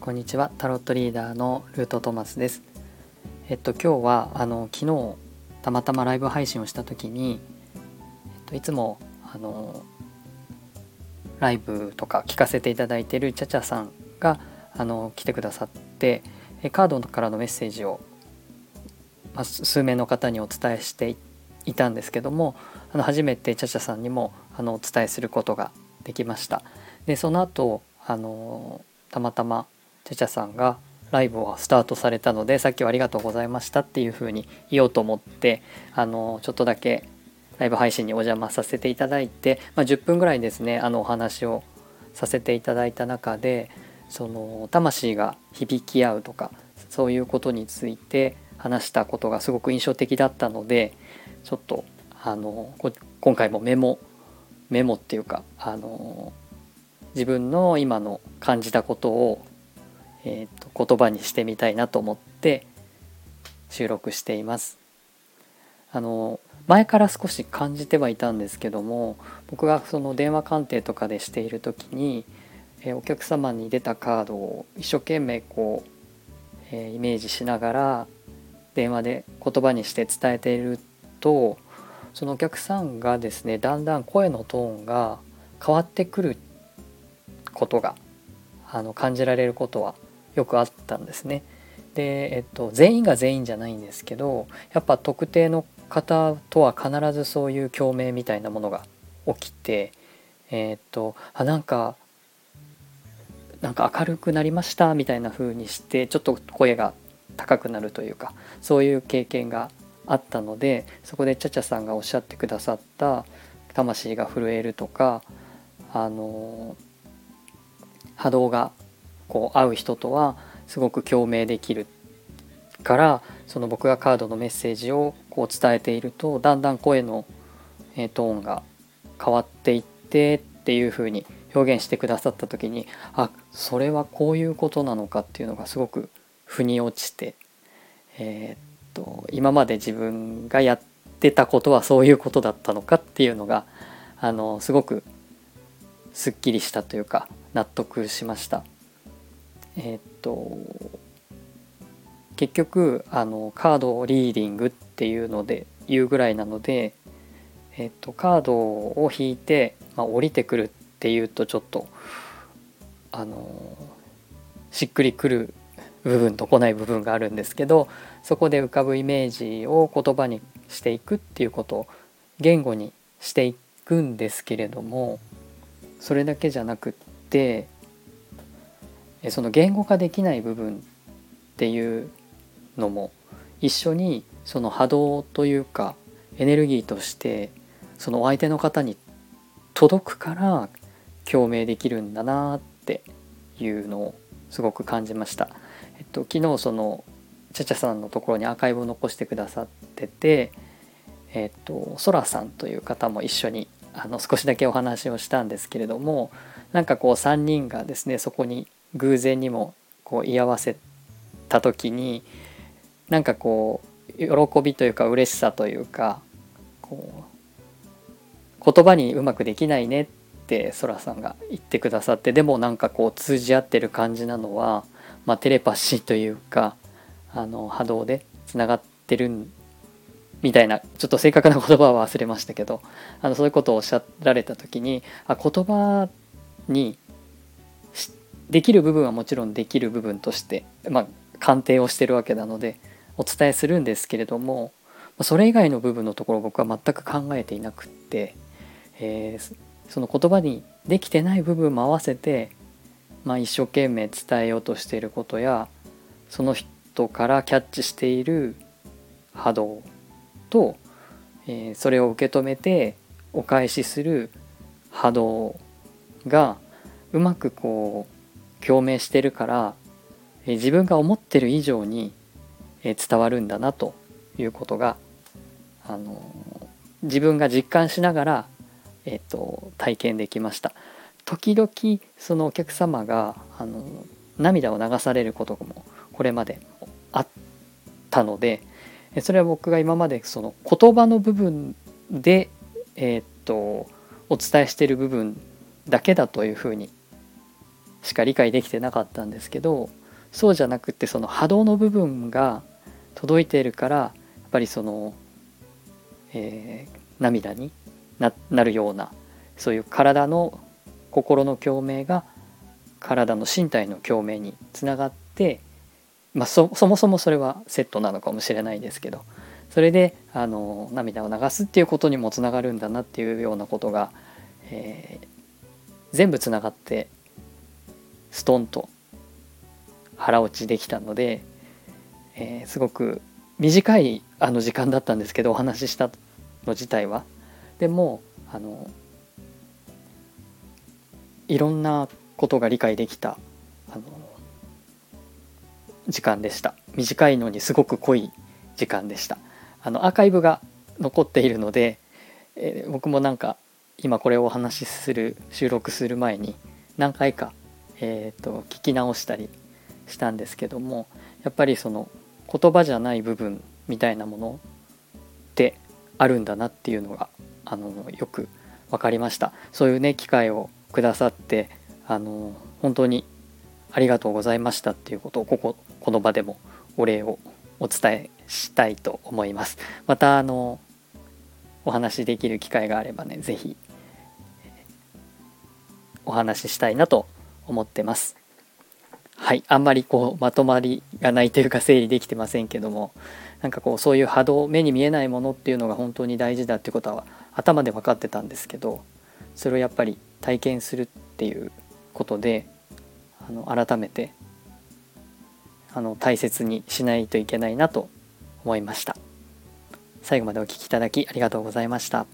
こんにちは。タロットリーダーのルートトマスです。えっと今日はあの昨日たまたまライブ配信をした時に、えっと、いつもあのライブとか聞かせていただいているチャチャさんがあの来てくださってカードからのメッセージを、まあ、数名の方にお伝えしていたんですけどもあの初めてチャチャさんにもあのお伝えすることができました。でその後あのたまたまチャチャさんがライブをスタートされたのでさっきはありがとうございましたっていうふうに言おうと思ってあのちょっとだけライブ配信にお邪魔させていただいて、まあ、10分ぐらいですねあのお話をさせていただいた中でその魂が響き合うとかそういうことについて話したことがすごく印象的だったのでちょっとあの今回もメモメモっていうかあの自分の今の感じたことを、えーと、言葉にしてみたいなと思って収録しています。あの前から少し感じてはいたんですけども僕がその電話鑑定とかでしている時にえお客様に出たカードを一生懸命こう、えイメージしながら電話で言葉にして伝えているとそのお客さんがですねだんだん声のトーンが変わってくることがあの感じられることはよくあったんですね。で、えっと、全員が全員じゃないんですけどやっぱ特定の方とは必ずそういう共鳴みたいなものが起きてえっとあなんかなんか明るくなりましたみたいな風にしてちょっと声が高くなるというかそういう経験があったのでそこでチャチャさんがおっしゃってくださった魂が震えるとかあの波動がこう合う人とはすごく共鳴できるからその僕がカードのメッセージをこう伝えているとだんだん声のトーンが変わっていってっていう風に表現してくださった時にあそれはこういうことなのかっていうのがすごく腑に落ちて、え、と今まで自分がやってたことはそういうことだったのかっていうのがあのすごくすっきりしたというか納得しました。えー、っと結局あのカードリーディングっていうので言うぐらいなので、えっと、カードを引いて、まあ、降りてくるっていうとちょっとあのしっくりくる部分と来ない部分があるんですけどそこで浮かぶイメージを言葉にしていくっていうことを言語にしていくんですけれどもそれだけじゃなくってその言語化できない部分っていうのも一緒にその波動というかエネルギーとしてその相手の方に届くから共鳴できるんだなっていうのをすごく感じました。えっと、昨日そのちゃちゃさんのところにアーカイブを残してくださってて、えっと、そらさんという方も一緒にあの少しだけお話をしたんですけれどもなんかこう3人がですねそこに偶然にもこう居合わせた時になんかこう喜びというか嬉しさというかこう言葉にうまくできないねっってそらさんが言ってくださってでもなんかこう通じ合ってる感じなのは、まあ、テレパシーというかあの波動でつながってるみたいなちょっと正確な言葉は忘れましたけどあのそういうことをおっしゃられた時にあ言葉にできる部分はもちろんできる部分として、まあ、鑑定をしてるわけなのでお伝えするんですけれどもそれ以外の部分のところ僕は全く考えていなくって、えー、その言葉にできてない部分も合わせて、まあ、一生懸命伝えようとしていることやその人からキャッチしている波動と、えー、それを受け止めてお返しする波動がうまくこう共鳴してるから、えー、自分が思ってる以上に、えー、伝わるんだなということが、あの自分が実感しながらえーと、体験できました。時々そのお客様があの涙を流されることもこれまであったのでそれは僕が今までその言葉の部分で、えーと、お伝えしている部分だけだというふうにしか理解できてなかったんですけどそうじゃなくてその波動の部分が届いているからやっぱりその、えー、涙になるようなそういう体の心の共鳴が体の身体の共鳴につながって、まあ、そもそもそれはセットなのかもしれないですけどそれであの涙を流すっていうことにもつながるんだなっていうようなことが、えー、全部つながってストンと腹落ちできたので、えー、すごく短いあの時間だったんですけどお話ししたの自体は。でもあのいろんなことが理解できたあの時間でした。短いのにすごく濃い時間でした。あのアーカイブが残っているので、えー、僕もなんか今これをお話しする収録する前に何回か、えーと、聞き直したりしたんですけどもやっぱりその言葉じゃない部分みたいなものってあるんだなっていうのがあのよく分かりました。そういうね機会をくださってあの本当にありがとうございましたっていうことをこここの場でもお礼をお伝えしたいと思います。またあのお話しできる機会があればね是非お話ししたいなと思ってます。はいあんまりこうまとまりがないというか整理できてませんけどもなんかこうそういう波動目に見えないものっていうのが本当に大事だってことは頭で分かってたんですけどそれをやっぱり体験するっていうことであの改めてあの大切にしないといけないなと思いました。最後までお聴きいただきありがとうございました。